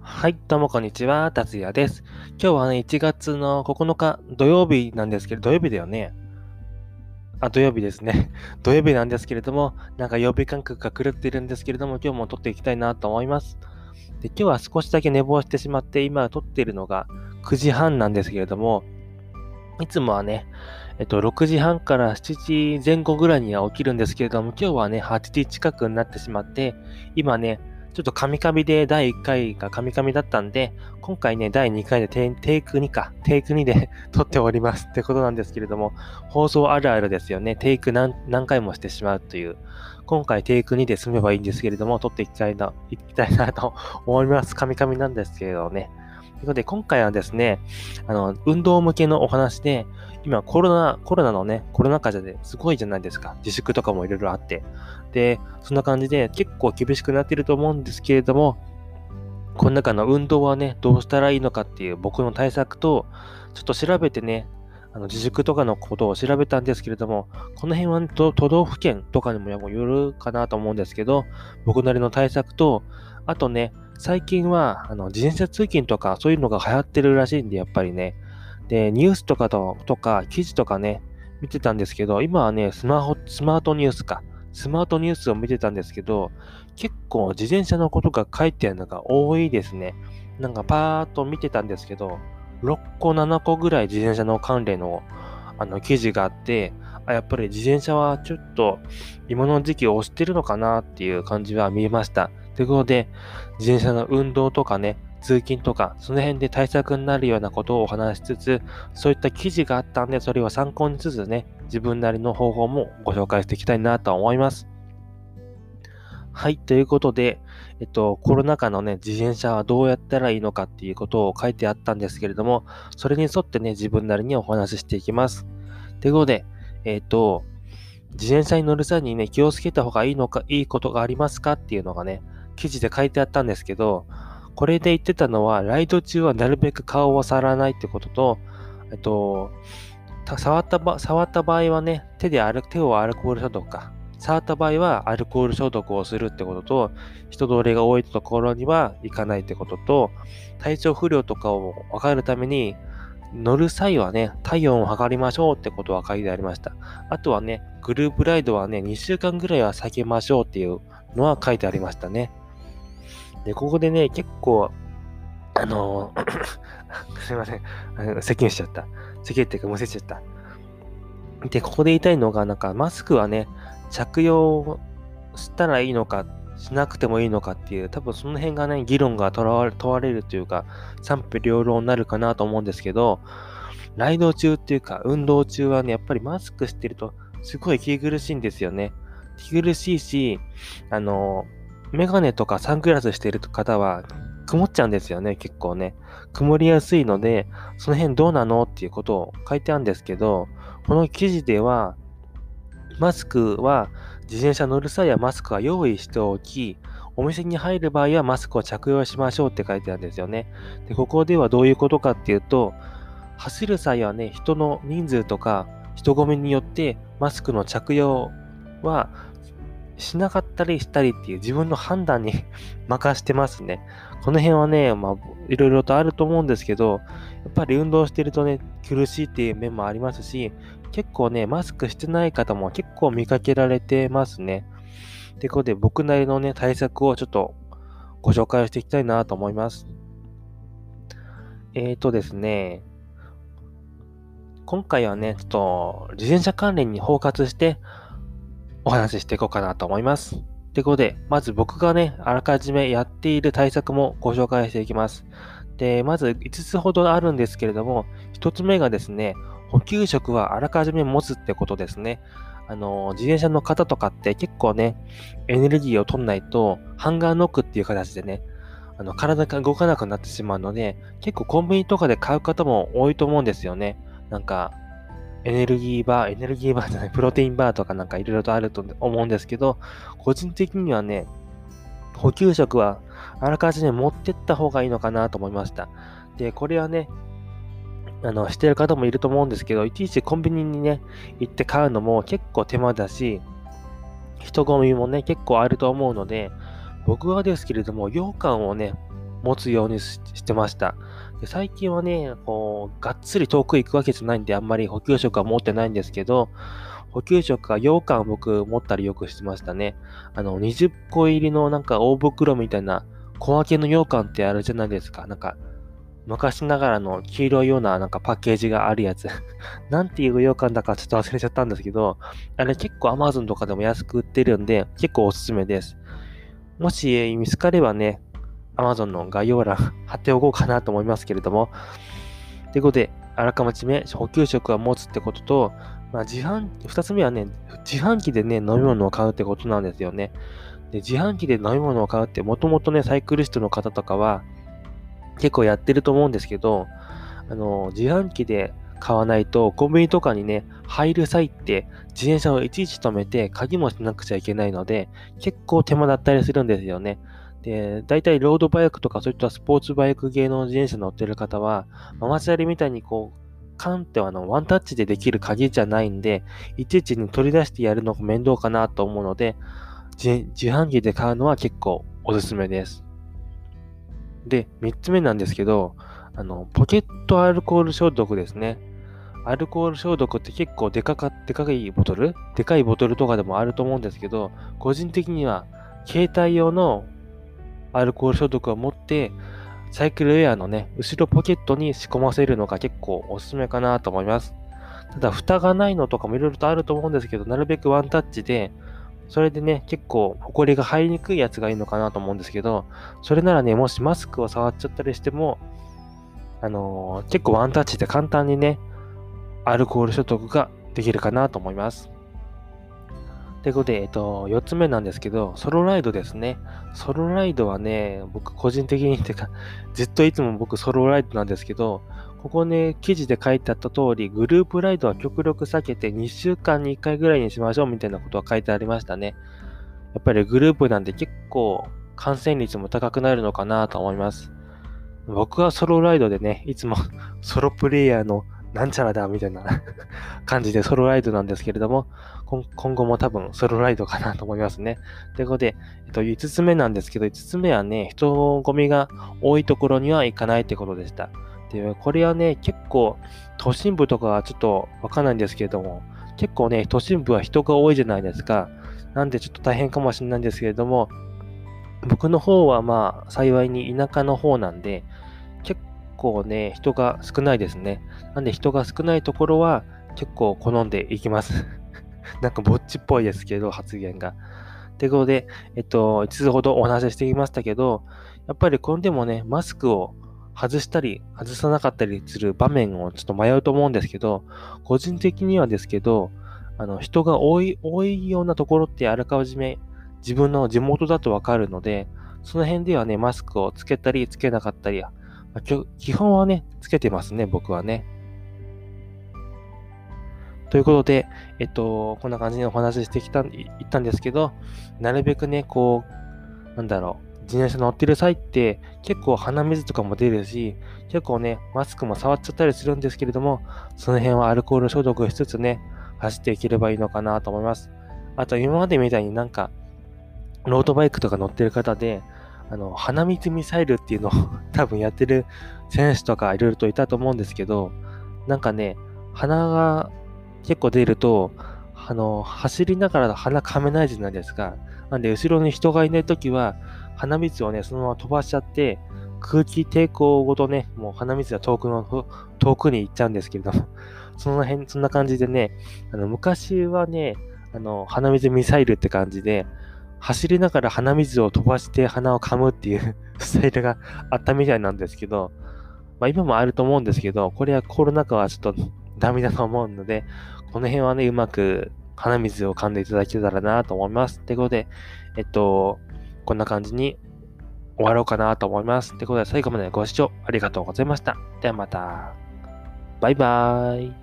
はい、どうもこんにちは、達也です。今日はね、1月の9日土曜日なんですけど、土曜日だよね。あ、土曜日ですね。土曜日なんですけれども、なんか曜日感覚が狂ってるんですけれども、今日も撮っていきたいなと思います。で、今日は少しだけ寝坊してしまって、今撮っているのが9時半なんですけれども、いつもはね、えっと、6時半から7時前後ぐらいには起きるんですけれども、今日はね、8時近くになってしまって、今ね、ちょっとカミカミで第1回がカミカミだったんで、今回ね、第2回でテテイク2か、テイク2で 撮っておりますってことなんですけれども、放送あるあるですよね。テイク何何回もしてしまうという。今回テイク2で済めばいいんですけれども、撮っていきたいな、いきたいなと思います。カミカミなんですけれどね。ということで、今回はですね、あの、運動向けのお話で、今コロナ、コロナのね、コロナ禍ですごいじゃないですか。自粛とかもいろいろあって。で、そんな感じで結構厳しくなってると思うんですけれども、この中の運動はね、どうしたらいいのかっていう僕の対策と、ちょっと調べてね、あの自粛とかのことを調べたんですけれども、この辺は、ね、都道府県とかにもよるかなと思うんですけど、僕なりの対策と、あとね、最近は、あの、自転車通勤とかそういうのが流行ってるらしいんで、やっぱりね。で、ニュースとかととか、記事とかね、見てたんですけど、今はね、スマホ、スマートニュースか。スマートニュースを見てたんですけど、結構自転車のことが書いてあるのが多いですね。なんかパーッと見てたんですけど、6個、7個ぐらい自転車の関連のあの記事があって、あやっぱり自転車はちょっと今の時期押してるのかなっていう感じは見えました。ということで、自転車の運動とかね、通勤とか、その辺で対策になるようなことをお話しつつ、そういった記事があったんで、それを参考にしつつね、自分なりの方法もご紹介していきたいなと思います。はい、ということで、えっと、コロナ禍のね、自転車はどうやったらいいのかっていうことを書いてあったんですけれども、それに沿ってね、自分なりにお話ししていきます。ということで、えっと、自転車に乗る際にね、気をつけた方がいいのか、いいことがありますかっていうのがね、記事で書いてあったんですけど、これで言ってたのは、ライド中はなるべく顔を触らないってことと、えっと、触った場触った場合はね、手で歩手をアルコール消毒か。触った場合はアルコール消毒をするってことと、人通りが多いところには行かないってことと、体調不良とかを分かるために、乗る際はね、体温を測りましょうってことは書いてありました。あとはね、グループライドはね、2週間ぐらいは避けましょうっていうのは書いてありましたね。で、ここでね、結構、あの すいません。咳にしちゃった。咳っていうかむせちゃった。で、ここで言いたいのが、なんかマスクはね、着用したらいいのか、しなくてもいいのかっていう、多分その辺がね、議論が問われるというか、賛否両論になるかなと思うんですけど、ライド中っていうか、運動中はね、やっぱりマスクしてると、すごい息苦しいんですよね。息苦しいし、あの、メガネとかサングラスしている方は曇っちゃうんですよね、結構ね。曇りやすいので、その辺どうなのっていうことを書いてあるんですけど、この記事では、マスクは自転車乗る際はマスクは用意しておき、お店に入る場合はマスクを着用しましょうって書いてあるんですよね。で、ここではどういうことかっていうと、走る際はね、人の人数とか人混みによってマスクの着用はしなかったりしたりっていう自分の判断に 任してますね。この辺はね、まあ、いろいろとあると思うんですけど、やっぱり運動してるとね、苦しいっていう面もありますし、結構ね、マスクしてない方も結構見かけられてますね。ってことで、僕なりのね、対策をちょっとご紹介していきたいなと思います。えーとですね、今回はね、ちょっと自転車関連に包括してお話ししていこうかなと思います。ということで、まず僕がね、あらかじめやっている対策もご紹介していきます。で、まず5つほどあるんですけれども、1つ目がですね、補給食はあらかじめ持つってことですね。あの、自転車の方とかって結構ね、エネルギーを取んないと、ハンガーノックっていう形でね、あの体が動かなくなってしまうので、結構コンビニとかで買う方も多いと思うんですよね。なんか、エネルギーバー、エネルギーバーじゃない、プロテインバーとかなんかいろいろとあると思うんですけど、個人的にはね、補給食はあらかじめ持ってった方がいいのかなと思いました。で、これはね、あの、してる方もいると思うんですけど、いちいちコンビニにね、行って買うのも結構手間だし、人混みもね、結構あると思うので、僕はですけれども、羊羹をね、持つようにしてました。最近はね、こう、がっつり遠く行くわけじゃないんで、あんまり補給食は持ってないんですけど、補給食は羊羹僕持ったりよくしてましたね。あの、20個入りのなんか大袋みたいな小分けの羊羹ってあるじゃないですか。なんか、昔ながらの黄色いようななんかパッケージがあるやつ。なんていう羊羹だかちょっと忘れちゃったんですけど、あれ結構 Amazon とかでも安く売ってるんで、結構おすすめです。もし見つかればね、Amazon の概要欄 貼っておこうかなと思いますけれども。ということで、あらかじめ補給食は持つってことと、まあ、自販、二つ目はね、自販機でね、飲み物を買うってことなんですよね。で、自販機で飲み物を買うって、もともとね、サイクリストの方とかは、結構やってると思うんですけど、あの、自販機で買わないと、コンビニとかにね、入る際って、自転車をいちいち止めて、鍵もしなくちゃいけないので、結構手間だったりするんですよね。で、大体ロードバイクとかそういったスポーツバイク系の自転車乗ってる方は、ママチャリみたいにこう、カンってあのワンタッチでできる鍵じゃないんで、いちいちに取り出してやるのが面倒かなと思うので、自販機で買うのは結構おすすめです。で、3つ目なんですけど、あの、ポケットアルコール消毒ですね。アルコール消毒って結構でかか、でかいボトル？でかいボトルとかでもあると思うんですけど、個人的には携帯用のアルコール消毒を持って、サイクルウェアのね、後ろポケットに仕込ませるのが結構おすすめかなと思います。ただ、蓋がないのとかもいろいろとあると思うんですけど、なるべくワンタッチで、それでね、結構、ホコリが入りにくいやつがいいのかなと思うんですけど、それならね、もしマスクを触っちゃったりしても、あのー、結構ワンタッチで簡単にね、アルコール消毒ができるかなと思います。ということで、えっと、4つ目なんですけど、ソロライドですね。ソロライドはね、僕個人的にってか、ずっといつも僕ソロライドなんですけど、ここね、記事で書いてあった通り、グループライドは極力避けて2週間に1回ぐらいにしましょうみたいなことは書いてありましたね。やっぱりグループなんで結構感染率も高くなるのかなと思います。僕はソロライドでね、いつも ソロプレイヤーのなんちゃらだみたいな 感じでソロライドなんですけれども、今後も多分ソロライドかなと思いますね。ということで、えっと、5つ目なんですけど、5つ目はね、人混みが多いところには行かないってことでした。で、これはね、結構、都心部とかはちょっとわかんないんですけれども、結構ね、都心部は人が多いじゃないですか。なんでちょっと大変かもしれないんですけれども、僕の方はまあ、幸いに田舎の方なんで、構ね、人が少ないですね。なんで人が少ないところは結構好んでいきます。なんかぼっちっぽいですけど、発言が。ということで、えっと、一つほどお話ししてきましたけど、やっぱりこれでもね、マスクを外したり、外さなかったりする場面をちょっと迷うと思うんですけど、個人的にはですけど、あの、人が多い、多いようなところってあらかじめ自分の地元だとわかるので、その辺ではね、マスクをつけたりつけなかったり、まあ、基本はね、つけてますね、僕はね。ということで、えっと、こんな感じでお話ししてきた、言ったんですけど、なるべくね、こう、なんだろう、自転車乗ってる際って結構鼻水とかも出るし、結構ね、マスクも触っちゃったりするんですけれども、その辺はアルコール消毒しつつね、走っていければいいのかなと思います。あと、今までみたいになんか、ロードバイクとか乗ってる方で、あの、鼻水ミサイルっていうのを 多分やってる選手とかいろいろといたと思うんですけど、なんかね、鼻が結構出ると、あの、走りながら鼻かめないじゃないですか。なんで、後ろに人がいないときは、鼻水をね、そのまま飛ばしちゃって、空気抵抗ごとね、もう鼻水が遠くの、遠くに行っちゃうんですけれども、その辺、そんな感じでね、あの、昔はね、あの、鼻水ミサイルって感じで、走りながら鼻水を飛ばして鼻を噛むっていう スタイルがあったみたいなんですけど、まあ今もあると思うんですけど、これはコロナ禍はちょっとダメだと思うので、この辺はね、うまく鼻水を噛んでいただけたらなと思います。ってことで、えっと、こんな感じに終わろうかなと思います。ってことで、最後までご視聴ありがとうございました。ではまた。バイバーイ。